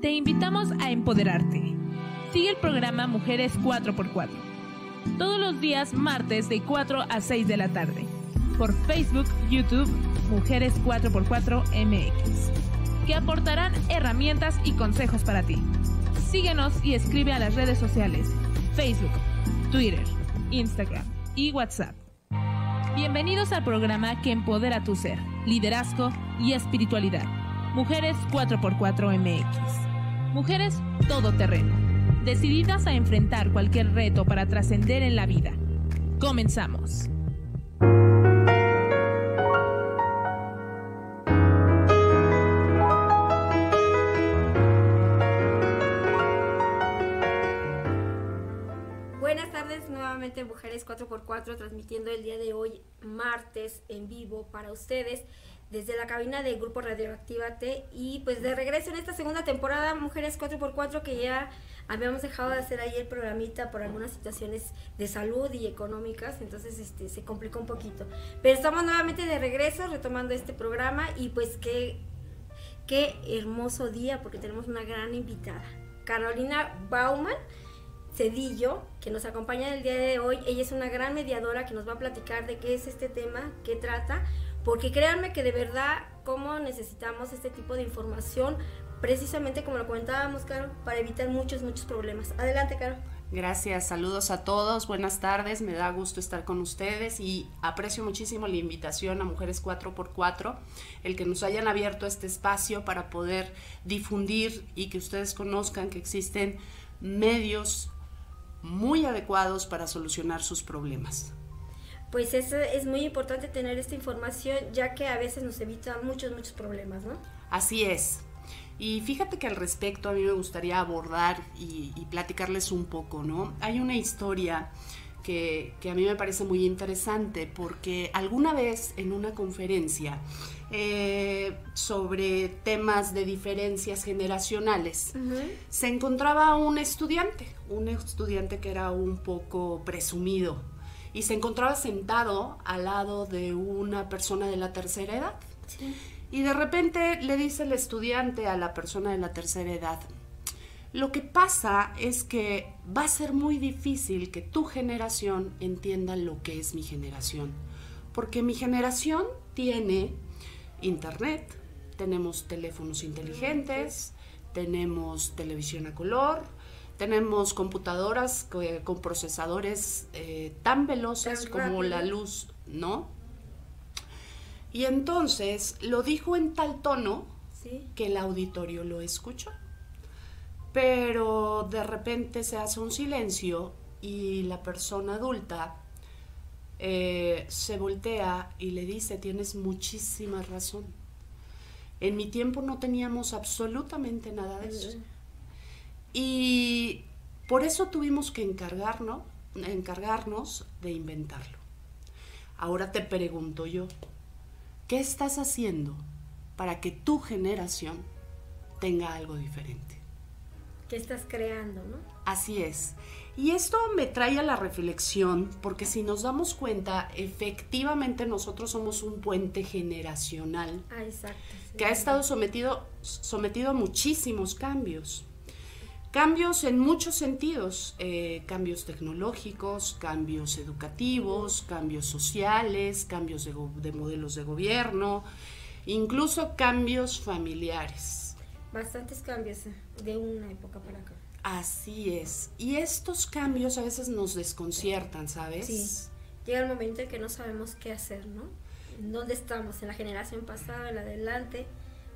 Te invitamos a empoderarte. Sigue el programa Mujeres 4x4. Todos los días martes de 4 a 6 de la tarde. Por Facebook, YouTube, Mujeres 4x4 MX. Que aportarán herramientas y consejos para ti. Síguenos y escribe a las redes sociales. Facebook, Twitter, Instagram y WhatsApp. Bienvenidos al programa que empodera tu ser, liderazgo y espiritualidad. Mujeres 4x4 MX. Mujeres todoterreno, decididas a enfrentar cualquier reto para trascender en la vida. Comenzamos. Buenas tardes, nuevamente Mujeres 4x4 transmitiendo el día de hoy, martes, en vivo para ustedes desde la cabina del Grupo Radioactivate y pues de regreso en esta segunda temporada Mujeres 4x4 que ya habíamos dejado de hacer ahí el programita por algunas situaciones de salud y económicas, entonces este se complicó un poquito. Pero estamos nuevamente de regreso retomando este programa y pues qué, qué hermoso día porque tenemos una gran invitada, Carolina Bauman. Cedillo, que nos acompaña el día de hoy. Ella es una gran mediadora que nos va a platicar de qué es este tema, qué trata, porque créanme que de verdad, cómo necesitamos este tipo de información, precisamente como lo comentábamos, Caro, para evitar muchos, muchos problemas. Adelante, Caro. Gracias, saludos a todos, buenas tardes, me da gusto estar con ustedes y aprecio muchísimo la invitación a Mujeres 4x4, el que nos hayan abierto este espacio para poder difundir y que ustedes conozcan que existen medios muy adecuados para solucionar sus problemas. Pues es, es muy importante tener esta información ya que a veces nos evita muchos, muchos problemas, ¿no? Así es. Y fíjate que al respecto a mí me gustaría abordar y, y platicarles un poco, ¿no? Hay una historia que, que, a mí me parece muy interesante porque alguna vez en una conferencia eh, sobre temas de diferencias generacionales, uh -huh. se encontraba un estudiante, un estudiante que era un poco presumido y se encontraba sentado al lado de una persona de la tercera edad. Sí. Y de repente le dice el estudiante a la persona de la tercera edad, lo que pasa es que va a ser muy difícil que tu generación entienda lo que es mi generación, porque mi generación tiene internet, tenemos teléfonos inteligentes, tenemos televisión a color, tenemos computadoras con procesadores eh, tan veloces tan como la luz, ¿no? Y entonces lo dijo en tal tono ¿Sí? que el auditorio lo escuchó. Pero de repente se hace un silencio y la persona adulta eh, se voltea y le dice, tienes muchísima razón. En mi tiempo no teníamos absolutamente nada de eso. Y por eso tuvimos que encargarnos, encargarnos de inventarlo. Ahora te pregunto yo, ¿qué estás haciendo para que tu generación tenga algo diferente? ¿Qué estás creando, no? Así es. Y esto me trae a la reflexión, porque si nos damos cuenta, efectivamente nosotros somos un puente generacional ah, exacto, sí, que ha estado sometido, sometido a muchísimos cambios. Cambios en muchos sentidos, eh, cambios tecnológicos, cambios educativos, cambios sociales, cambios de, de modelos de gobierno, incluso cambios familiares. Bastantes cambios de una época para acá. Así es. Y estos cambios a veces nos desconciertan, ¿sabes? Sí. Llega el momento en que no sabemos qué hacer, ¿no? ¿Dónde estamos? ¿En la generación pasada, en la adelante?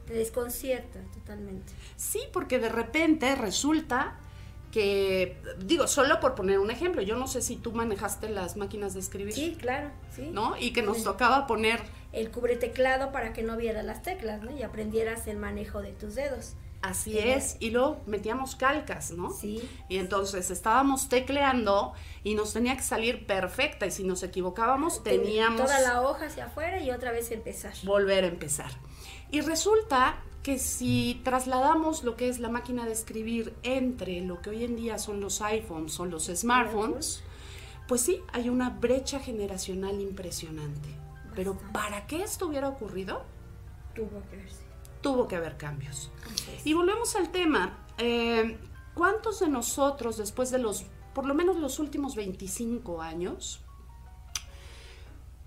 Te desconcierta totalmente. Sí, porque de repente resulta que, digo, solo por poner un ejemplo, yo no sé si tú manejaste las máquinas de escribir. Sí, claro, sí. ¿No? Y que nos sí. tocaba poner... El cubreteclado para que no vieras las teclas, ¿no? Y aprendieras el manejo de tus dedos. Así es, y luego metíamos calcas, ¿no? Sí. Y entonces estábamos tecleando y nos tenía que salir perfecta y si nos equivocábamos teníamos... Toda la hoja hacia afuera y otra vez empezar. Volver a empezar. Y resulta que si trasladamos lo que es la máquina de escribir entre lo que hoy en día son los iPhones o los smartphones, pues sí, hay una brecha generacional impresionante. Bastante. Pero para que esto hubiera ocurrido, tuvo que verse tuvo que haber cambios. Y volvemos al tema. Eh, ¿Cuántos de nosotros, después de los, por lo menos los últimos 25 años,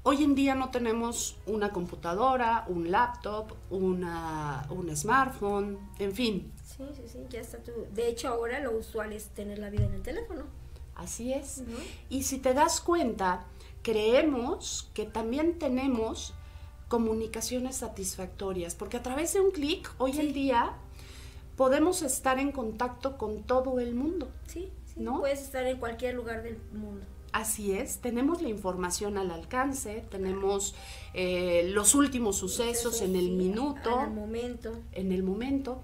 hoy en día no tenemos una computadora, un laptop, una, un smartphone, en fin? Sí, sí, sí, ya está tú. De hecho, ahora lo usual es tener la vida en el teléfono. Así es. Y si te das cuenta, creemos que también tenemos comunicaciones satisfactorias, porque a través de un clic, hoy en día, podemos estar en contacto con todo el mundo. Sí, sí ¿no? puedes estar en cualquier lugar del mundo. Así es, tenemos la información al alcance, tenemos eh, los últimos sucesos en el minuto. En el momento. En el momento.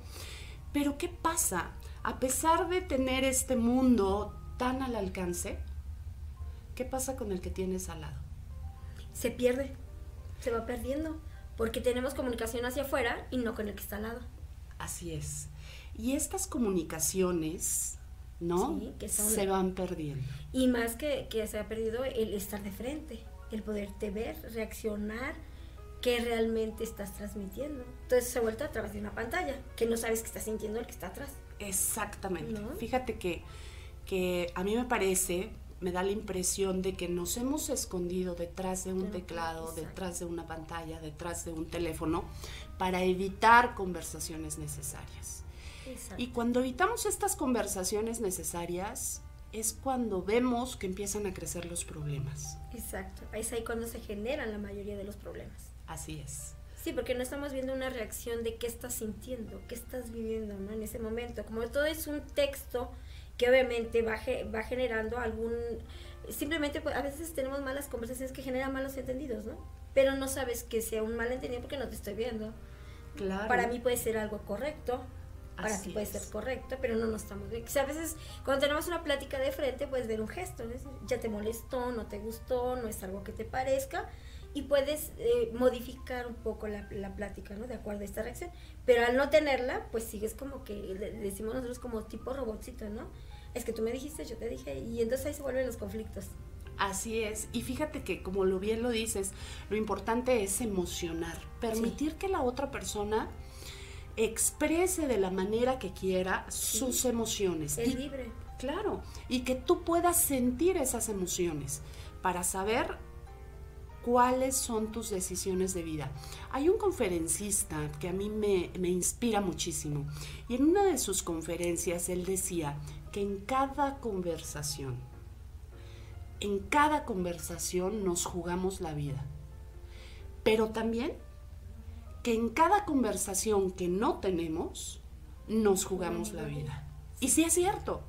Pero ¿qué pasa? A pesar de tener este mundo tan al alcance, ¿qué pasa con el que tienes al lado? Se pierde, se va perdiendo, porque tenemos comunicación hacia afuera y no con el que está al lado. Así es. Y estas comunicaciones, ¿no? que se van perdiendo. Y más que, que se ha perdido el estar de frente, el poderte ver, reaccionar, qué realmente estás transmitiendo. Entonces se vuelve a través de una pantalla, que no sabes que está sintiendo el que está atrás. Exactamente. Fíjate que, que a mí me parece, me da la impresión de que nos hemos escondido detrás de un teclado, detrás de una pantalla, detrás de un teléfono, para evitar conversaciones necesarias. Y cuando evitamos estas conversaciones necesarias, es cuando vemos que empiezan a crecer los problemas. Exacto, es ahí cuando se generan la mayoría de los problemas. Así es. Sí, porque no estamos viendo una reacción de qué estás sintiendo, qué estás viviendo ¿no? en ese momento. Como todo es un texto que obviamente va, va generando algún... Simplemente pues, a veces tenemos malas conversaciones que generan malos entendidos, ¿no? Pero no sabes que sea un malentendido porque no te estoy viendo. Claro. Para mí puede ser algo correcto, para ti puede ser correcto, pero no nos estamos viendo. O sea, a veces cuando tenemos una plática de frente puedes ver un gesto, ya te molestó, no te gustó, no es algo que te parezca y puedes eh, modificar un poco la, la, plática, ¿no? De acuerdo a esta reacción. Pero al no tenerla, pues sigues como que, decimos nosotros como tipo robotcito, ¿no? Es que tú me dijiste, yo te dije, y entonces ahí se vuelven los conflictos. Así es, y fíjate que como lo bien lo dices, lo importante es emocionar, permitir que la otra persona exprese de la manera que quiera sus emociones. Es libre. Claro, y que tú puedas sentir esas emociones para saber cuáles son tus decisiones de vida. Hay un conferencista que a mí me, inspira muchísimo y en una de sus conferencias él decía que en cada conversación, en cada conversación nos jugamos la vida, pero también que en cada conversación que no tenemos, nos jugamos la vida. Y sí es cierto,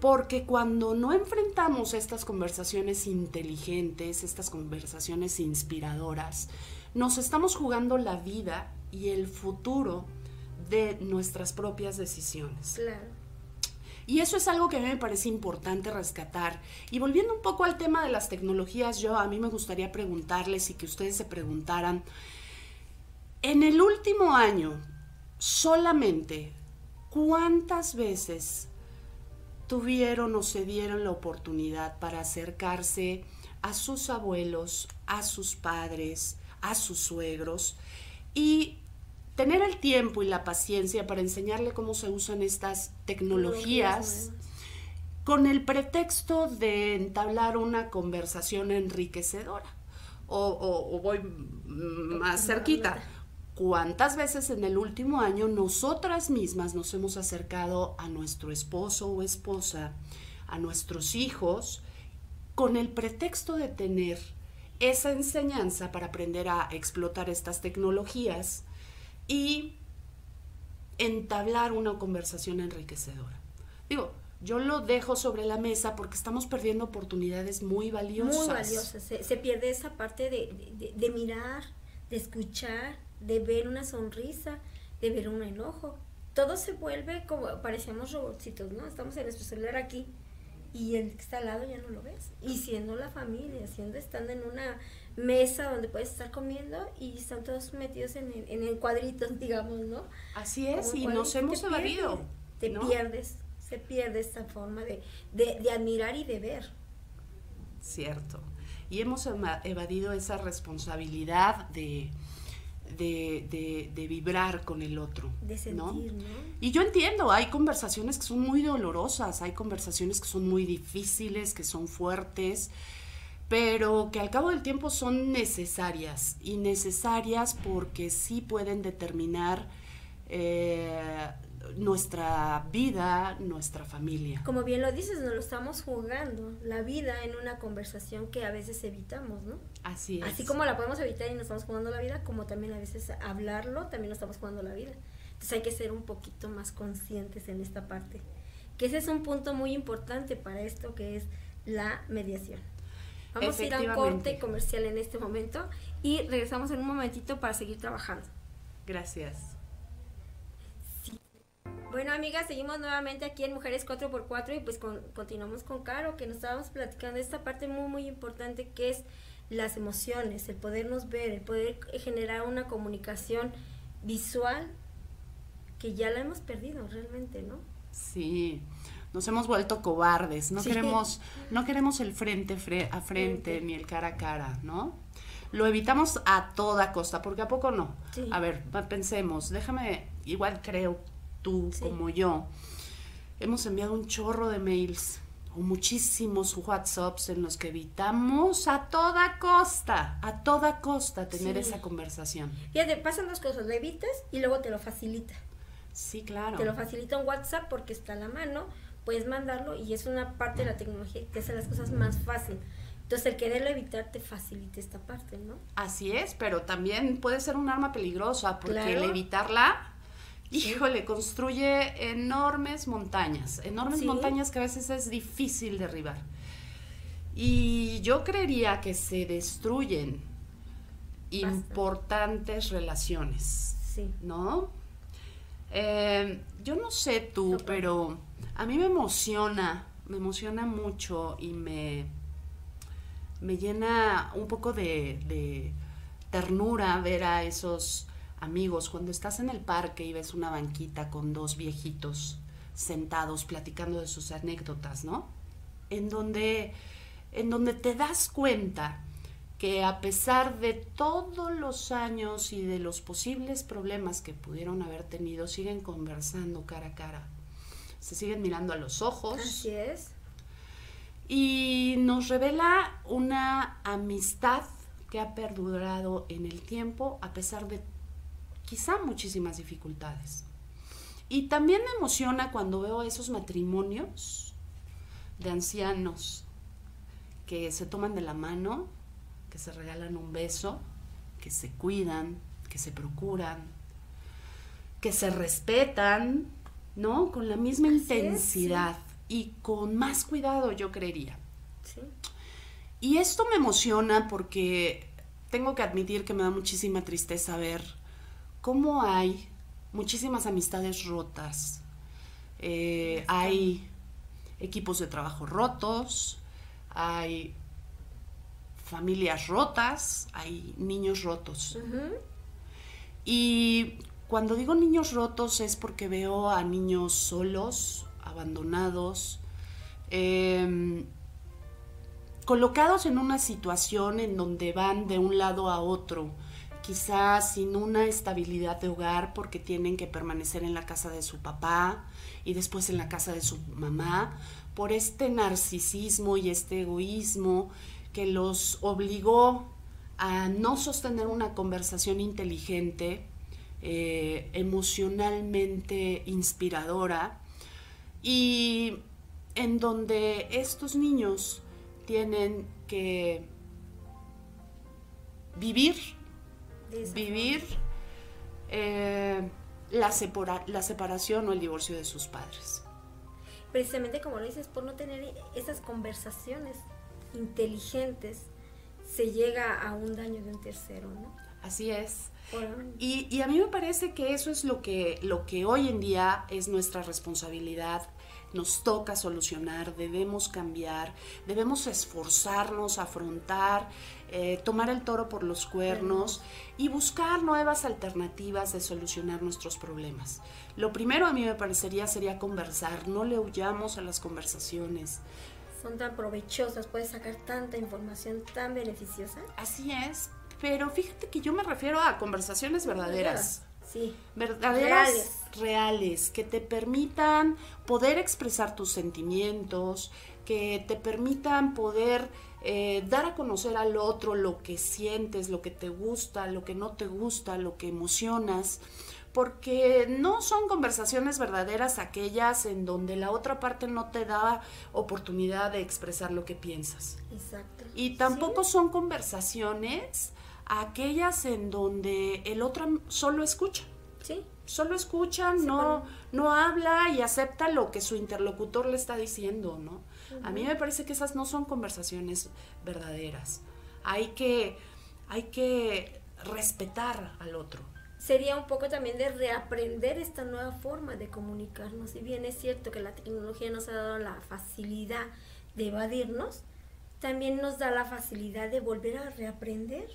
porque cuando no enfrentamos estas conversaciones inteligentes, estas conversaciones inspiradoras, nos estamos jugando la vida y el futuro de nuestras propias decisiones. Claro. Y eso es algo que a mí me parece importante rescatar. Y volviendo un poco al tema de las tecnologías, yo a mí me gustaría preguntarles y que ustedes se preguntaran, en el último año, solamente, ¿cuántas veces tuvieron o se dieron la oportunidad para acercarse a sus abuelos, a sus padres, a sus suegros y tener el tiempo y la paciencia para enseñarle cómo se usan estas tecnologías con el pretexto de entablar una conversación enriquecedora? O, voy más cerquita, ¿Cuántas veces en el último año nosotras mismas nos hemos acercado a nuestro esposo o esposa, a nuestros hijos, con el pretexto de tener esa enseñanza para aprender a explotar estas tecnologías y entablar una conversación enriquecedora? Digo, yo lo dejo sobre la mesa porque estamos perdiendo oportunidades muy valiosas. Muy valiosas. Se, pierde esa parte de mirar, de escuchar, de ver una sonrisa, de ver un enojo. Todo se vuelve como, parecíamos robotcitos, ¿no? Estamos en nuestro celular aquí y el que está al lado ya no lo ves. Y siendo la familia, siendo estando en una mesa donde puedes estar comiendo y están todos metidos en, en, cuadritos, digamos, ¿no? Así es, y nos hemos evadido. te pierdes, se pierde esta forma de, de, de admirar y de ver. Cierto. Y hemos evadido esa responsabilidad de de, de, vibrar con el otro. De sentir, ¿no? Y yo entiendo, hay conversaciones que son muy dolorosas, hay conversaciones que son muy difíciles, que son fuertes, pero que al cabo del tiempo son necesarias y necesarias porque sí pueden determinar eh, nuestra vida, nuestra familia. Como bien lo dices, nos lo estamos jugando, la vida en una conversación que a veces evitamos, ¿no? Así es. Así como la podemos evitar y nos estamos jugando la vida, como también a veces hablarlo, también nos estamos jugando la vida. Entonces hay que ser un poquito más conscientes en esta parte. Que ese es un punto muy importante para esto que es la mediación. Vamos a ir a un corte comercial en este momento y regresamos en un momentito para seguir trabajando. Gracias. Bueno, amigas, seguimos nuevamente aquí en Mujeres 4x4 y pues continuamos con Caro, que nos estábamos platicando de esta parte muy, muy importante que es las emociones, el podernos ver, el poder generar una comunicación visual que ya la hemos perdido realmente, ¿no? Sí, nos hemos vuelto cobardes, no queremos no queremos el frente a frente ni el cara a cara, ¿no? Lo evitamos a toda costa, porque a poco no. A ver, pensemos, déjame, igual creo tú como yo, hemos enviado un chorro de mails o muchísimos WhatsApps en los que evitamos a toda costa, a toda costa tener esa conversación. Fíjate, pasan dos cosas, lo evitas y luego te lo facilita. Sí, claro. Te lo facilita un WhatsApp porque está a la mano, puedes mandarlo y es una parte de la tecnología que hace las cosas más fácil. Entonces el quererlo evitar te facilita esta parte, ¿no? Así es, pero también puede ser un arma peligrosa porque el evitarla híjole, construye enormes montañas, enormes montañas que a veces es difícil derribar. Y yo creería que se destruyen importantes relaciones, ¿no? Eh, yo no sé tú, pero a mí me emociona, me emociona mucho y me, me llena un poco de ternura ver a esos amigos, cuando estás en el parque y ves una banquita con dos viejitos sentados platicando de sus anécdotas, ¿no? En donde, en donde te das cuenta que a pesar de todos los años y de los posibles problemas que pudieron haber tenido, siguen conversando cara a cara. Se siguen mirando a los ojos. Así es. Y nos revela una amistad que ha perdurado en el tiempo a pesar de quizá muchísimas dificultades. Y también me emociona cuando veo esos matrimonios de ancianos que se toman de la mano, que se regalan un beso, que se cuidan, que se procuran, que se respetan, ¿no? Con la misma intensidad y con más cuidado, yo creería. Y esto me emociona porque tengo que admitir que me da muchísima tristeza ver cómo hay muchísimas amistades rotas, eh, hay equipos de trabajo rotos, hay familias rotas, hay niños rotos. Y cuando digo niños rotos es porque veo a niños solos, abandonados, em, colocados en una situación en donde van de un lado a otro quizás sin una estabilidad de hogar porque tienen que permanecer en la casa de su papá y después en la casa de su mamá, por este narcisismo y este egoísmo que los obligó a no sostener una conversación inteligente, eh, emocionalmente inspiradora, y en donde estos niños tienen que vivir vivir eh, la, la separación o el divorcio de sus padres. Precisamente como lo dices, por no tener esas conversaciones inteligentes, se llega a un daño de un tercero, ¿no? Así es. Y, y, a mí me parece que eso es lo que, lo que hoy en día es nuestra responsabilidad nos toca solucionar, debemos cambiar, debemos esforzarnos, afrontar, eh, tomar el toro por los cuernos y buscar nuevas alternativas de solucionar nuestros problemas. Lo primero a mí me parecería sería conversar, no le huyamos a las conversaciones. Son tan provechosas, puedes sacar tanta información tan beneficiosa. Así es, pero fíjate que yo me refiero a conversaciones verdaderas. Sí. Verdaderas, reales. reales, que te permitan poder expresar tus sentimientos, que te permitan poder eh, dar a conocer al otro lo que sientes, lo que te gusta, lo que no te gusta, lo que emocionas, porque no son conversaciones verdaderas aquellas en donde la otra parte no te da oportunidad de expresar lo que piensas. Exacto. Y tampoco son conversaciones aquellas en donde el otro solo escucha. Sí. Solo escucha, no, no habla y acepta lo que su interlocutor le está diciendo, ¿no? A mí me parece que esas no son conversaciones verdaderas. Hay que, hay que respetar al otro. Sería un poco también de reaprender esta nueva forma de comunicarnos. Si bien es cierto que la tecnología nos ha dado la facilidad de evadirnos, también nos da la facilidad de volver a reaprender.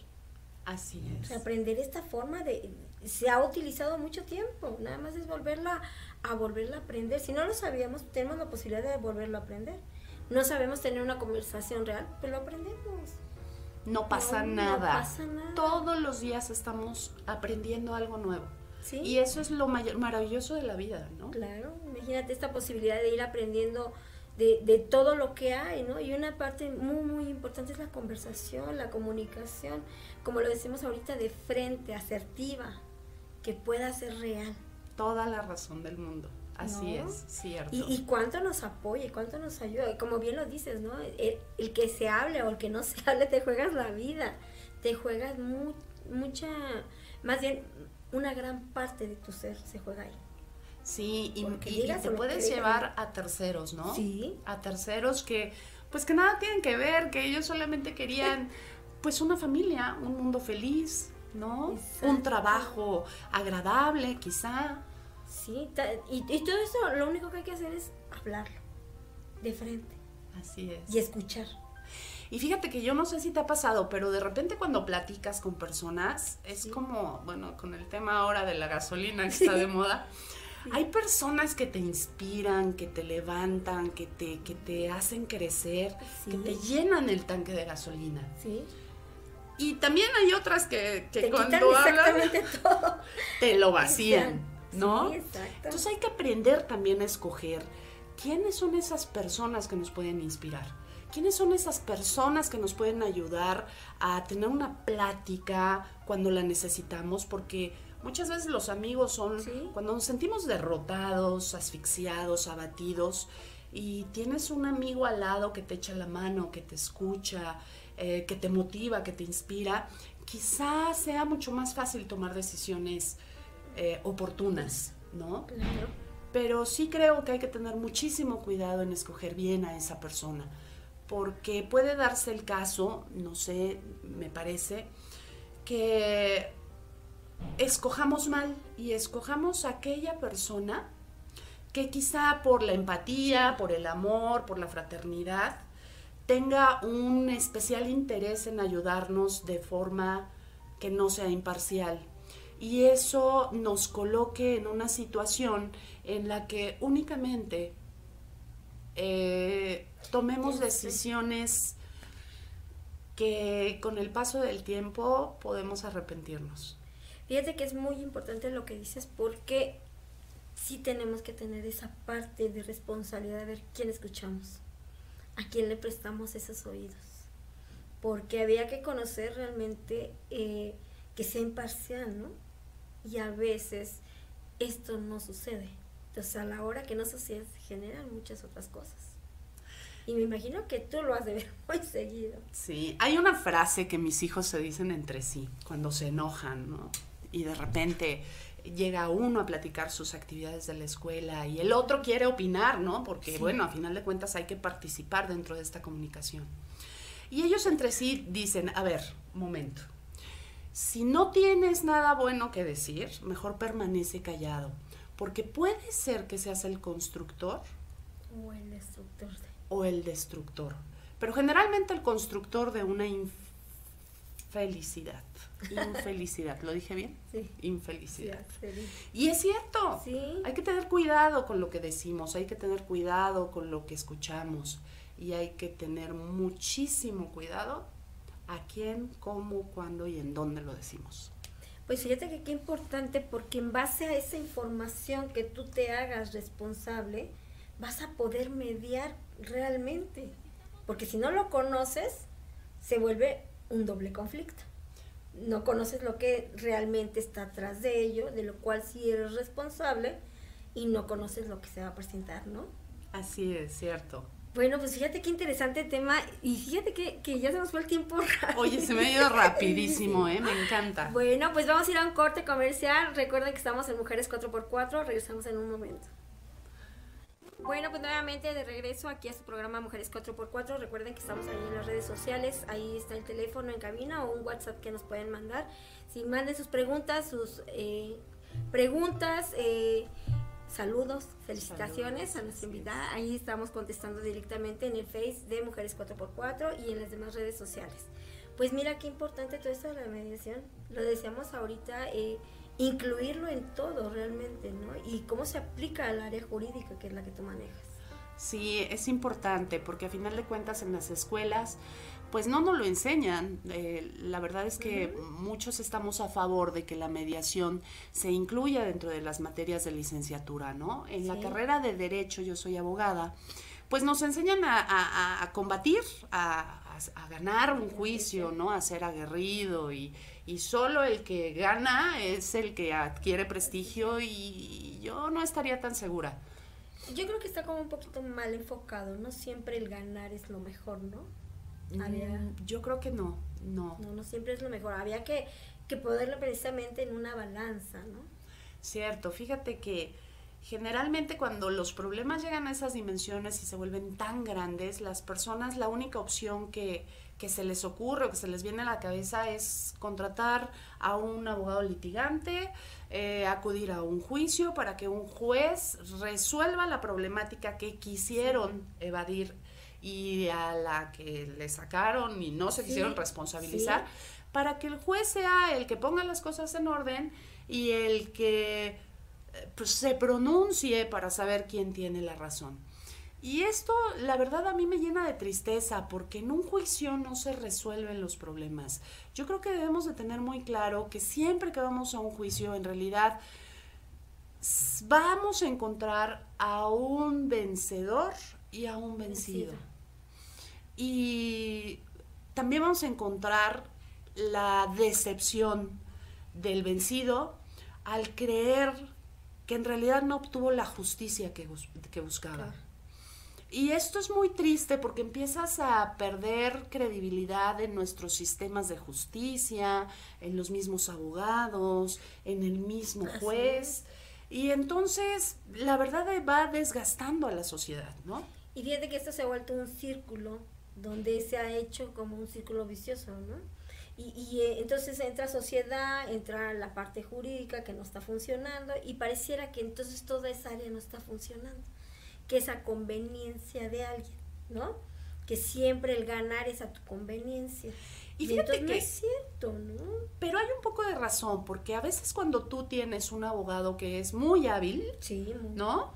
Así es. Reaprender esta forma de... Se ha utilizado mucho tiempo, nada más es volverla a volverla a aprender. Si no lo sabíamos, tenemos la posibilidad de volverlo a aprender no sabemos tener una conversación real, pero lo aprendemos. No pasa, nada. Todos los días estamos aprendiendo algo nuevo. ¿Sí? Y eso es lo maravilloso de la vida, ¿no? Claro, imagínate esta posibilidad de ir aprendiendo de, de, todo lo que hay, ¿no? Y una parte muy, muy importante es la conversación, la comunicación, como lo decimos ahorita, de frente, asertiva, que pueda ser real. Toda la razón del mundo. Así es, cierto. Y, cuánto nos apoya y cuánto nos ayuda. Como bien lo dices, ¿no? El, que se hable o el que no se hable, te juegas la vida. Te juegas mucha, más bien una gran parte de tu ser se juega ahí. Sí, y, te puedes llevar a terceros, ¿no? Sí. A terceros que, pues que nada tienen que ver, que ellos solamente querían, pues una familia, un mundo feliz, ¿no? Un trabajo agradable, quizá. Sí, y, todo eso lo único que hay que hacer es hablarlo de frente. Así es. Y escuchar. Y fíjate que yo no sé si te ha pasado, pero de repente cuando platicas con personas, es como, bueno, con el tema ahora de la gasolina que está de moda, hay personas que te inspiran, que te levantan, que te, que te hacen crecer, que te llenan el tanque de gasolina. Sí. Y también hay otras que, que te cuando hablan, todo. te lo vacían. ¿no? Sí, exacto. Entonces hay que aprender también a escoger quiénes son esas personas que nos pueden inspirar. ¿Quiénes son esas personas que nos pueden ayudar a tener una plática cuando la necesitamos? Porque muchas veces los amigos son cuando nos sentimos derrotados, asfixiados, abatidos, y tienes un amigo al lado que te echa la mano, que te escucha, eh, que te motiva, que te inspira, quizás sea mucho más fácil tomar decisiones eh, oportunas, ¿no? Claro. Pero sí creo que hay que tener muchísimo cuidado en escoger bien a esa persona, porque puede darse el caso, no sé, me parece, que escojamos mal y escojamos a aquella persona que quizá por la empatía, por el amor, por la fraternidad, tenga un especial interés en ayudarnos de forma que no sea imparcial. Y eso nos coloque en una situación en la que únicamente eh, tomemos decisiones que con el paso del tiempo podemos arrepentirnos. Fíjate que es muy importante lo que dices porque sí tenemos que tener esa parte de responsabilidad de ver quién escuchamos, a quién le prestamos esos oídos, porque había que conocer realmente eh, que sea imparcial, ¿no? y a veces esto no sucede. Entonces a la hora que no sucede se generan muchas otras cosas. Y me imagino que tú lo has de ver muy seguido. Sí, hay una frase que mis hijos se dicen entre sí cuando se enojan, ¿no? Y de repente llega uno a platicar sus actividades de la escuela y el otro quiere opinar, ¿no? Porque, bueno, a final de cuentas hay que participar dentro de esta comunicación. Y ellos entre sí dicen, a ver, momento, si no tienes nada bueno que decir, mejor permanece callado, porque puede ser que seas el constructor o el destructor. O el destructor. Pero generalmente el constructor de una infelicidad. Infelicidad, ¿lo dije bien? Sí. Infelicidad. y es cierto. Sí. Hay que tener cuidado con lo que decimos, hay que tener cuidado con lo que escuchamos y hay que tener muchísimo cuidado a quién, cómo, cuándo y en dónde lo decimos. Pues fíjate que qué importante porque en base a esa información que tú te hagas responsable, vas a poder mediar realmente. Porque si no lo conoces, se vuelve un doble conflicto. No conoces lo que realmente está atrás de ello, de lo cual sí eres responsable, y no conoces lo que se va a presentar, ¿no? Así es, cierto. Bueno, pues fíjate qué interesante tema y fíjate que, que ya se nos fue el tiempo rápido. Oye, se me ha ido rapidísimo, ¿eh? Me encanta. Bueno, pues vamos a ir a un corte comercial. Recuerden que estamos en Mujeres 4x4. Regresamos en un momento. Bueno, pues nuevamente de regreso aquí a su programa Mujeres 4x4. Recuerden que estamos ahí en las redes sociales. Ahí está el teléfono en cabina o un WhatsApp que nos pueden mandar. Si manden sus preguntas, sus eh, preguntas, eh, saludos, felicitaciones a nuestra invitada. Ahí estamos contestando directamente en el Face de Mujeres 4x4 y en las demás redes sociales. Pues mira qué importante todo esto de la mediación. Lo decíamos ahorita, eh, incluirlo en todo realmente, ¿no? Y cómo se aplica al área jurídica, que es la que tú manejas. Sí, es importante porque a final de cuentas en las escuelas pues no nos lo enseñan. Eh, la verdad es que muchos estamos a favor de que la mediación se incluya dentro de las materias de licenciatura, ¿no? En la carrera de Derecho, yo soy abogada, pues nos enseñan a, combatir, a, ganar un juicio, ¿no? A ser aguerrido y, y solo el que gana es el que adquiere prestigio y yo no estaría tan segura. Yo creo que está como un poquito mal enfocado, no siempre el ganar es lo mejor, ¿no? Mm, yo creo que no, no. No, no siempre es lo mejor. Había que, que ponerlo precisamente en una balanza, ¿no? Cierto, fíjate que generalmente cuando los problemas llegan a esas dimensiones y se vuelven tan grandes, las personas la única opción que, que se les ocurre o que se les viene a la cabeza es contratar a un abogado litigante, eh, acudir a un juicio para que un juez resuelva la problemática que quisieron evadir y a la que le sacaron y no se quisieron responsabilizar, para que el juez sea el que ponga las cosas en orden y el que pues, se pronuncie para saber quién tiene la razón. Y esto, la verdad, a mí me llena de tristeza porque en un juicio no se resuelven los problemas. Yo creo que debemos de tener muy claro que siempre que vamos a un juicio, en realidad vamos a encontrar a un vencedor y a un vencido. Y también vamos a encontrar la decepción del vencido al creer que en realidad no obtuvo la justicia que, que buscaba. Y esto es muy triste porque empiezas a perder credibilidad en nuestros sistemas de justicia, en los mismos abogados, en el mismo juez. Y entonces la verdad va desgastando a la sociedad, ¿no? Y fíjate que esto se ha vuelto un círculo donde se ha hecho como un círculo vicioso, ¿no? Y, y eh, entonces entra sociedad, entra la parte jurídica que no está funcionando y pareciera que entonces toda esa área no está funcionando, que es a conveniencia de alguien, ¿no? Que siempre el ganar es a tu conveniencia. Y fíjate que es cierto, ¿no? Pero hay un poco de razón, porque a veces cuando tú tienes un abogado que es muy hábil, sí, ¿no?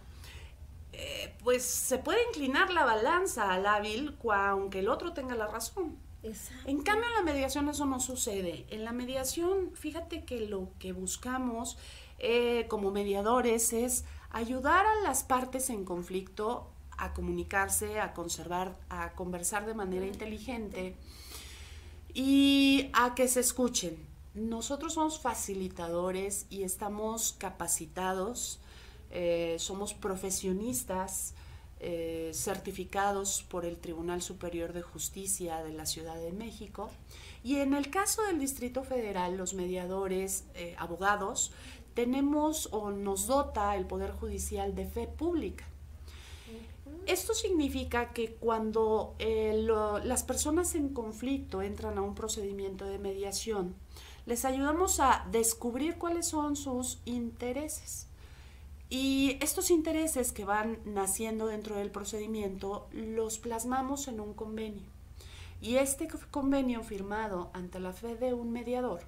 Eh, pues se puede inclinar la balanza al hábil aunque el otro tenga la razón. En cambio, en la mediación eso no sucede. En la mediación, fíjate que lo que buscamos eh, como mediadores es ayudar a las partes en conflicto a comunicarse, a conservar, a conversar de manera inteligente y a que se escuchen. Nosotros somos facilitadores y estamos capacitados eh, somos profesionistas eh, certificados por el Tribunal Superior de Justicia de la Ciudad de México. Y en el caso del Distrito Federal, los mediadores, eh, abogados, tenemos o nos dota el Poder Judicial de fe pública. Esto significa que cuando las personas en conflicto entran a un procedimiento de mediación, les ayudamos a descubrir cuáles son sus intereses. Y estos intereses que van naciendo dentro del procedimiento los plasmamos en un convenio. Y este convenio firmado ante la fe de un mediador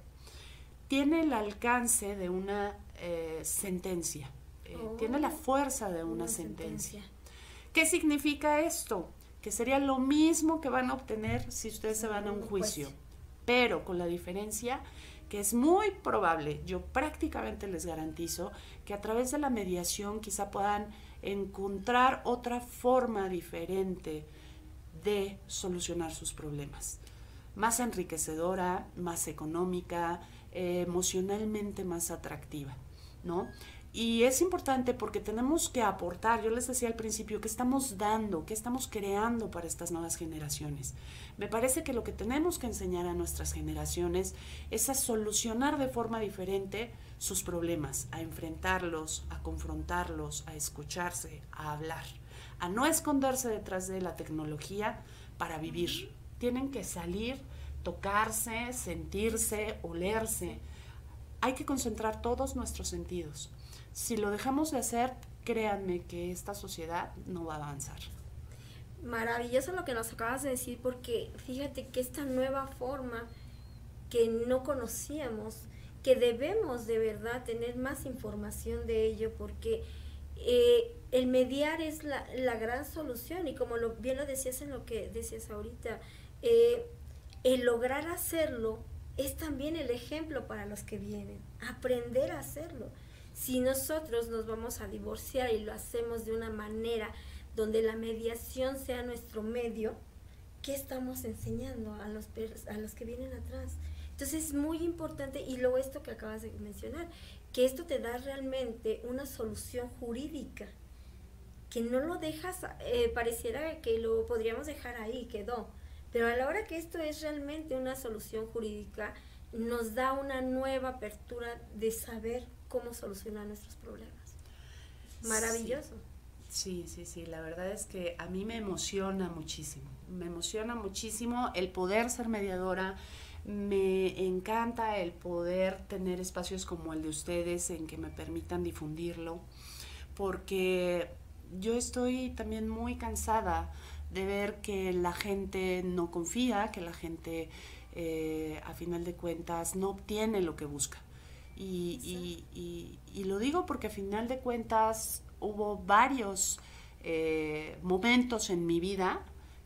tiene el alcance de una eh, sentencia, eh, tiene la fuerza de una, sentencia. ¿Qué significa esto? Que sería lo mismo que van a obtener si ustedes se van a un juicio. pero con la diferencia que es muy probable, yo prácticamente les garantizo, que a través de la mediación quizá puedan encontrar otra forma diferente de solucionar sus problemas. Más enriquecedora, más económica, eh, emocionalmente más atractiva, ¿no? Y es importante porque tenemos que aportar, yo les decía al principio, qué estamos dando, qué estamos creando para estas nuevas generaciones. Me parece que lo que tenemos que enseñar a nuestras generaciones es a solucionar de forma diferente sus problemas, a enfrentarlos, a confrontarlos, a escucharse, a hablar, a no esconderse detrás de la tecnología para vivir. Tienen que salir, tocarse, sentirse, olerse. Hay que concentrar todos nuestros sentidos si lo dejamos de hacer, créanme que esta sociedad no va a avanzar. Maravilloso lo que nos acabas de decir porque fíjate que esta nueva forma que no conocíamos, que debemos de verdad tener más información de ello porque eh, el mediar es la, gran solución y como lo, bien lo decías en lo que decías ahorita, eh, el lograr hacerlo es también el ejemplo para los que vienen, aprender a hacerlo. Si nosotros nos vamos a divorciar y lo hacemos de una manera donde la mediación sea nuestro medio, ¿qué estamos enseñando a los, a los que vienen atrás? Entonces es muy importante, y luego esto que acabas de mencionar, que esto te da realmente una solución jurídica, que no lo dejas, eh, pareciera que lo podríamos dejar ahí, quedó, pero a la hora que esto es realmente una solución jurídica, nos da una nueva apertura de saber cómo solucionar nuestros problemas. Maravilloso. Sí. sí, sí, la verdad es que a mí me emociona muchísimo, me emociona muchísimo el poder ser mediadora, me encanta el poder tener espacios como el de ustedes en que me permitan difundirlo, porque yo estoy también muy cansada de ver que la gente no confía, que la gente eh, a final de cuentas no obtiene lo que busca. Y, y, lo digo porque a final de cuentas hubo varios eh, momentos en mi vida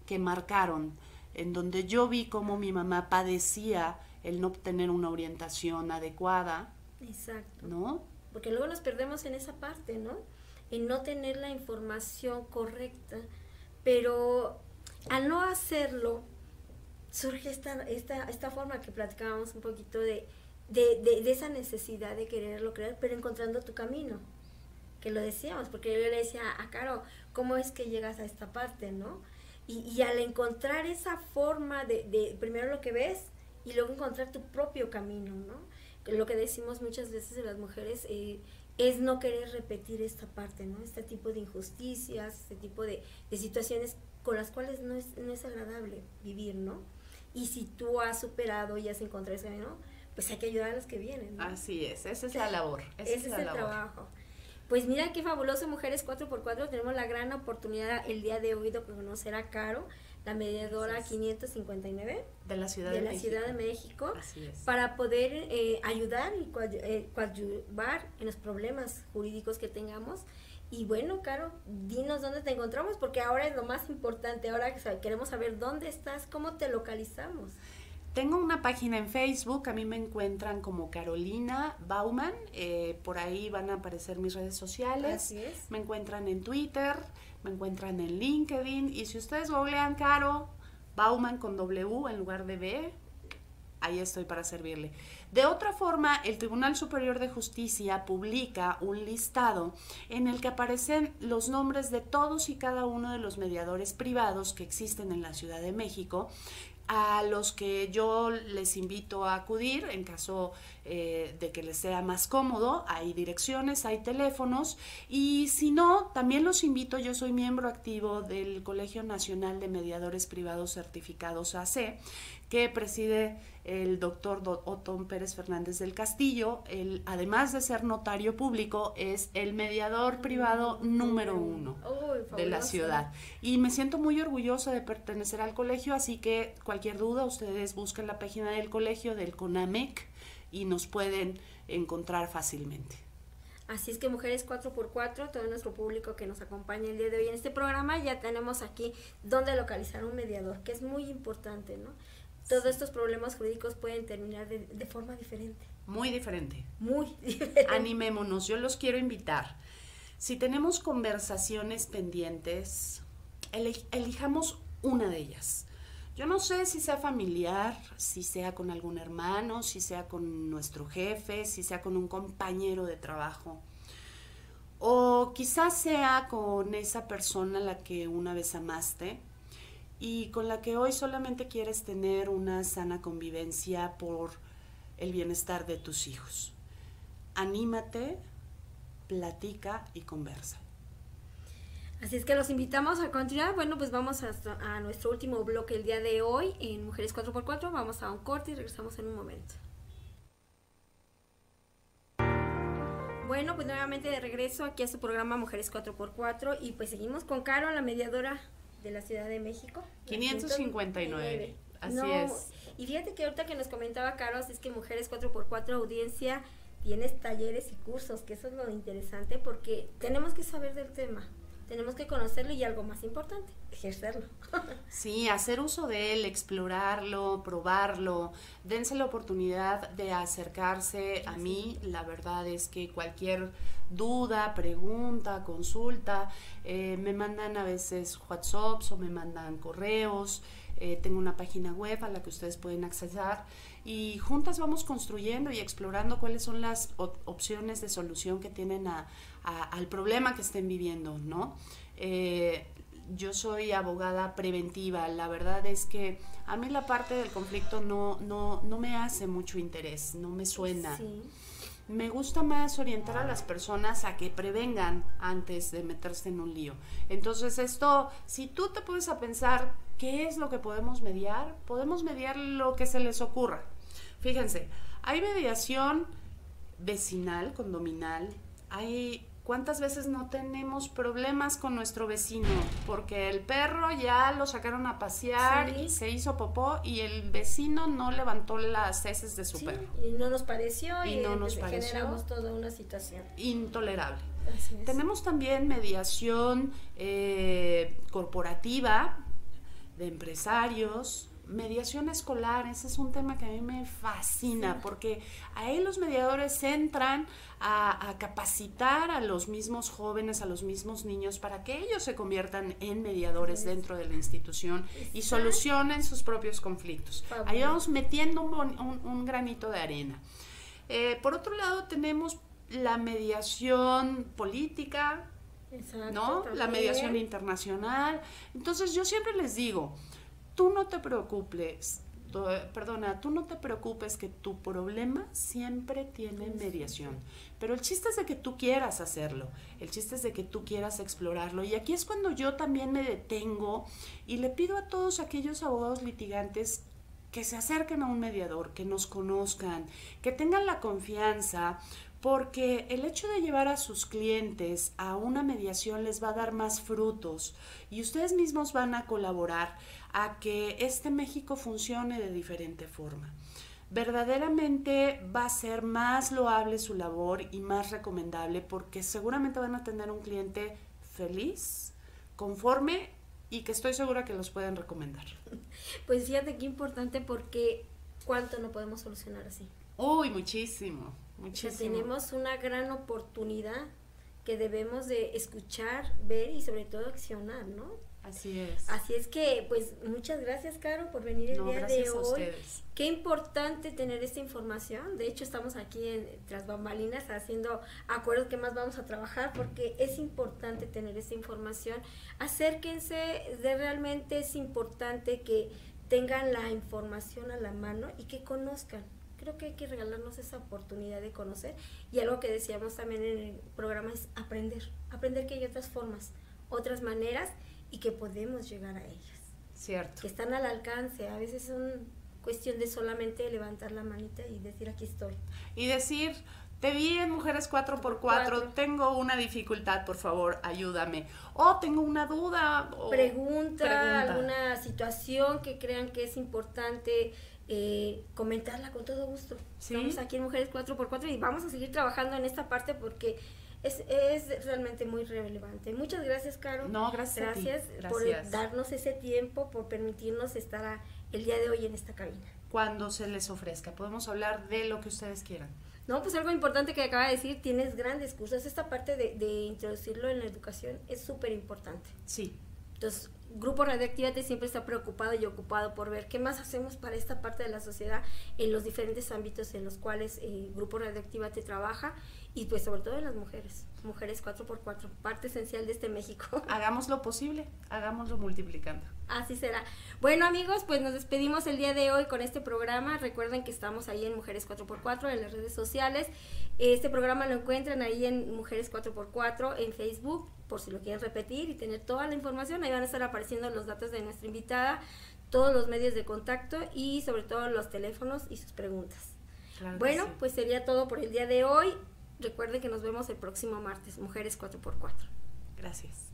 que marcaron, en donde yo vi cómo mi mamá padecía el no obtener una orientación adecuada. Exacto. ¿No? Porque luego nos perdemos en esa parte, ¿no? En no tener la información correcta. Pero al no hacerlo, surge esta, esta, esta forma que platicábamos un poquito de de, de, esa necesidad de quererlo creer, pero encontrando tu camino, que lo decíamos, porque yo le decía a Caro, ¿cómo es que llegas a esta parte, no? Y, al encontrar esa forma de, primero lo que ves y luego encontrar tu propio camino, ¿no? Lo que decimos muchas veces de las mujeres eh, es no querer repetir esta parte, ¿no? Este tipo de injusticias, este tipo de, de situaciones con las cuales no es, no es agradable vivir, ¿no? Y si tú has superado y has encontrado ese camino, pues hay que ayudar a los que vienen. Así es, esa es la labor. Ese es, el trabajo. Pues mira qué fabuloso, Mujeres 4x4. Tenemos la gran oportunidad el día de hoy de conocer a Caro, la mediadora 559 de la Ciudad de, la Ciudad de México, Así es. para poder eh, ayudar y eh, coadyuvar en los problemas jurídicos que tengamos. Y bueno, Caro, dinos dónde te encontramos, porque ahora es lo más importante. Ahora queremos saber dónde estás, cómo te localizamos. Tengo una página en Facebook, a mí me encuentran como Carolina Bauman, eh, por ahí van a aparecer mis redes sociales. Así es. Me encuentran en Twitter, me encuentran en LinkedIn y si ustedes googlean Caro Bauman con W en lugar de B, ahí estoy para servirle. De otra forma, el Tribunal Superior de Justicia publica un listado en el que aparecen los nombres de todos y cada uno de los mediadores privados que existen en la Ciudad de México a los que yo les invito a acudir en caso eh, de que les sea más cómodo. Hay direcciones, hay teléfonos y si no, también los invito, yo soy miembro activo del Colegio Nacional de Mediadores Privados Certificados AC, que preside el doctor Otón Pérez Fernández del Castillo. Él, además de ser notario público, es el mediador privado número uno de la ciudad. Y me siento muy orgullosa de pertenecer al colegio, así que cualquier duda, ustedes busquen la página del colegio del CONAMEC y nos pueden encontrar fácilmente. Así es que Mujeres 4x4, todo nuestro público que nos acompaña el día de hoy en este programa, ya tenemos aquí dónde localizar un mediador, que es muy importante, ¿no? Todos estos problemas jurídicos pueden terminar de, de forma diferente. Muy diferente. Muy diferente. Animémonos, yo los quiero invitar. Si tenemos conversaciones pendientes, eli- elijamos una de ellas. Yo no sé si sea familiar, si sea con algún hermano, si sea con nuestro jefe, si sea con un compañero de trabajo. O quizás sea con esa persona a la que una vez amaste y con la que hoy solamente quieres tener una sana convivencia por el bienestar de tus hijos. Anímate, platica y conversa. Así es que los invitamos a continuar. Bueno, pues vamos a nuestro último bloque el día de hoy en Mujeres 4x4. Vamos a un corte y regresamos en un momento. Bueno, pues nuevamente de regreso aquí a su programa Mujeres 4x4 y pues seguimos con Caro, la mediadora de la Ciudad de México. 559, así No, es. Y fíjate que ahorita que nos comentaba Caro, así es que Mujeres 4x4 audiencia tienes talleres y cursos, que eso es lo interesante porque tenemos que saber del tema, tenemos que conocerlo y algo más importante, ejercerlo. Sí, hacer uso de él, explorarlo, probarlo. Dense la oportunidad de acercarse a mí. La verdad es que cualquier duda, pregunta, consulta, eh, me mandan a veces WhatsApps o me mandan correos. Eh, tengo una página web a la que ustedes pueden accesar y juntas vamos construyendo y explorando cuáles son las op- opciones de solución que tienen a- a- al problema que estén viviendo, ¿no? Eh, yo soy abogada preventiva. La verdad es que a mí la parte del conflicto no, no, no me hace mucho interés, no me suena. Sí. Me gusta más orientar a las personas a que prevengan antes de meterse en un lío. Entonces esto, si tú te puedes a pensar qué es lo que podemos mediar, podemos mediar lo que se les ocurra. Fíjense, hay mediación vecinal, condominal, hay ¿Cuántas veces no tenemos problemas con nuestro vecino? Porque el perro ya lo sacaron a pasear Sí. y se hizo popó y el vecino no levantó las heces de su Sí, perro. y no nos pareció Y y, no nos pareció. generamos toda una situación. Intolerable. Tenemos también mediación eh, corporativa de empresarios, mediación escolar, ese es un tema que a mí me fascina porque ahí los mediadores entran a, a capacitar a los mismos jóvenes, a los mismos niños para que ellos se conviertan en mediadores dentro de la institución y solucionen sus propios conflictos. Ahí vamos metiendo un, bon- un- un granito de arena. Eh, por otro lado tenemos la mediación política, Exacto, ¿no? La mediación internacional. Entonces yo siempre les digo, tú no te preocupes, perdona, tú no te preocupes que tu problema siempre tiene mediación. Pero el chiste es de que tú quieras hacerlo, el chiste es de que tú quieras explorarlo. Y aquí es cuando yo también me detengo y le pido a todos aquellos abogados litigantes que se acerquen a un mediador, que nos conozcan, que tengan la confianza, porque el hecho de llevar a sus clientes a una mediación les va a dar más frutos y ustedes mismos van a colaborar a que este México funcione de diferente forma. Verdaderamente va a ser más loable su labor y más recomendable porque seguramente van a tener un cliente feliz, conforme y que estoy segura que los pueden recomendar. Pues fíjate qué importante porque cuánto no podemos solucionar así. Uy, muchísimo, O sea, muchísimo. tenemos una gran oportunidad que debemos de escuchar, ver y sobre todo accionar, ¿no? Así es. Así es que, pues, muchas gracias, Caro, por venir el No, día gracias de a hoy. ustedes. Qué importante tener esta información. De hecho, estamos aquí en tras bambalinas haciendo acuerdos que más vamos a trabajar porque es importante tener esta información. Acérquense, de realmente es importante que tengan la información a la mano y que conozcan. Creo que hay que regalarnos esa oportunidad de conocer. Y algo que decíamos también en el programa es aprender. Aprender que hay otras formas, otras maneras y que podemos llegar a ellas Cierto. que están al alcance. A veces son cuestión de solamente levantar la manita y decir aquí estoy. Y decir, te vi en Mujeres 4x4, Cuatro. tengo una dificultad, por favor, ayúdame. O tengo una duda. o pregunta, pregunta. alguna situación que crean que es importante eh, comentarla con todo gusto. Sí. Estamos aquí en Mujeres 4x4 y vamos a seguir trabajando en esta parte porque es, es realmente muy relevante. Muchas gracias, Caro. No, gracias a ti. Gracias, por Gracias. darnos ese tiempo, por permitirnos estar a- el día de hoy en esta cabina. Cuando se les ofrezca, podemos hablar de lo que ustedes quieran. No, pues algo importante que acaba de decir, tienes grandes cursos. Esta parte de, de introducirlo en la educación es súper importante. Sí. Entonces, Grupo Radioactivate siempre está preocupado y ocupado por ver qué más hacemos para esta parte de la sociedad en los diferentes ámbitos en los cuales eh, Grupo Radioactivate trabaja y pues sobre todo en las mujeres, mujeres 4x4, parte esencial de este México. Hagamos lo posible, hagámoslo multiplicando. Así será. Bueno amigos, pues nos despedimos el día de hoy con este programa. Recuerden que estamos ahí en Mujeres 4x4 en las redes sociales. Este programa lo encuentran ahí en Mujeres 4x4 en Facebook, por si lo quieren repetir y tener toda la información. Ahí van a estar apareciendo los datos de nuestra invitada, todos los medios de contacto y sobre todo los teléfonos y sus preguntas. bueno, pues sería todo por el día de hoy. Recuerden que nos vemos el próximo martes, Mujeres 4x4. Gracias.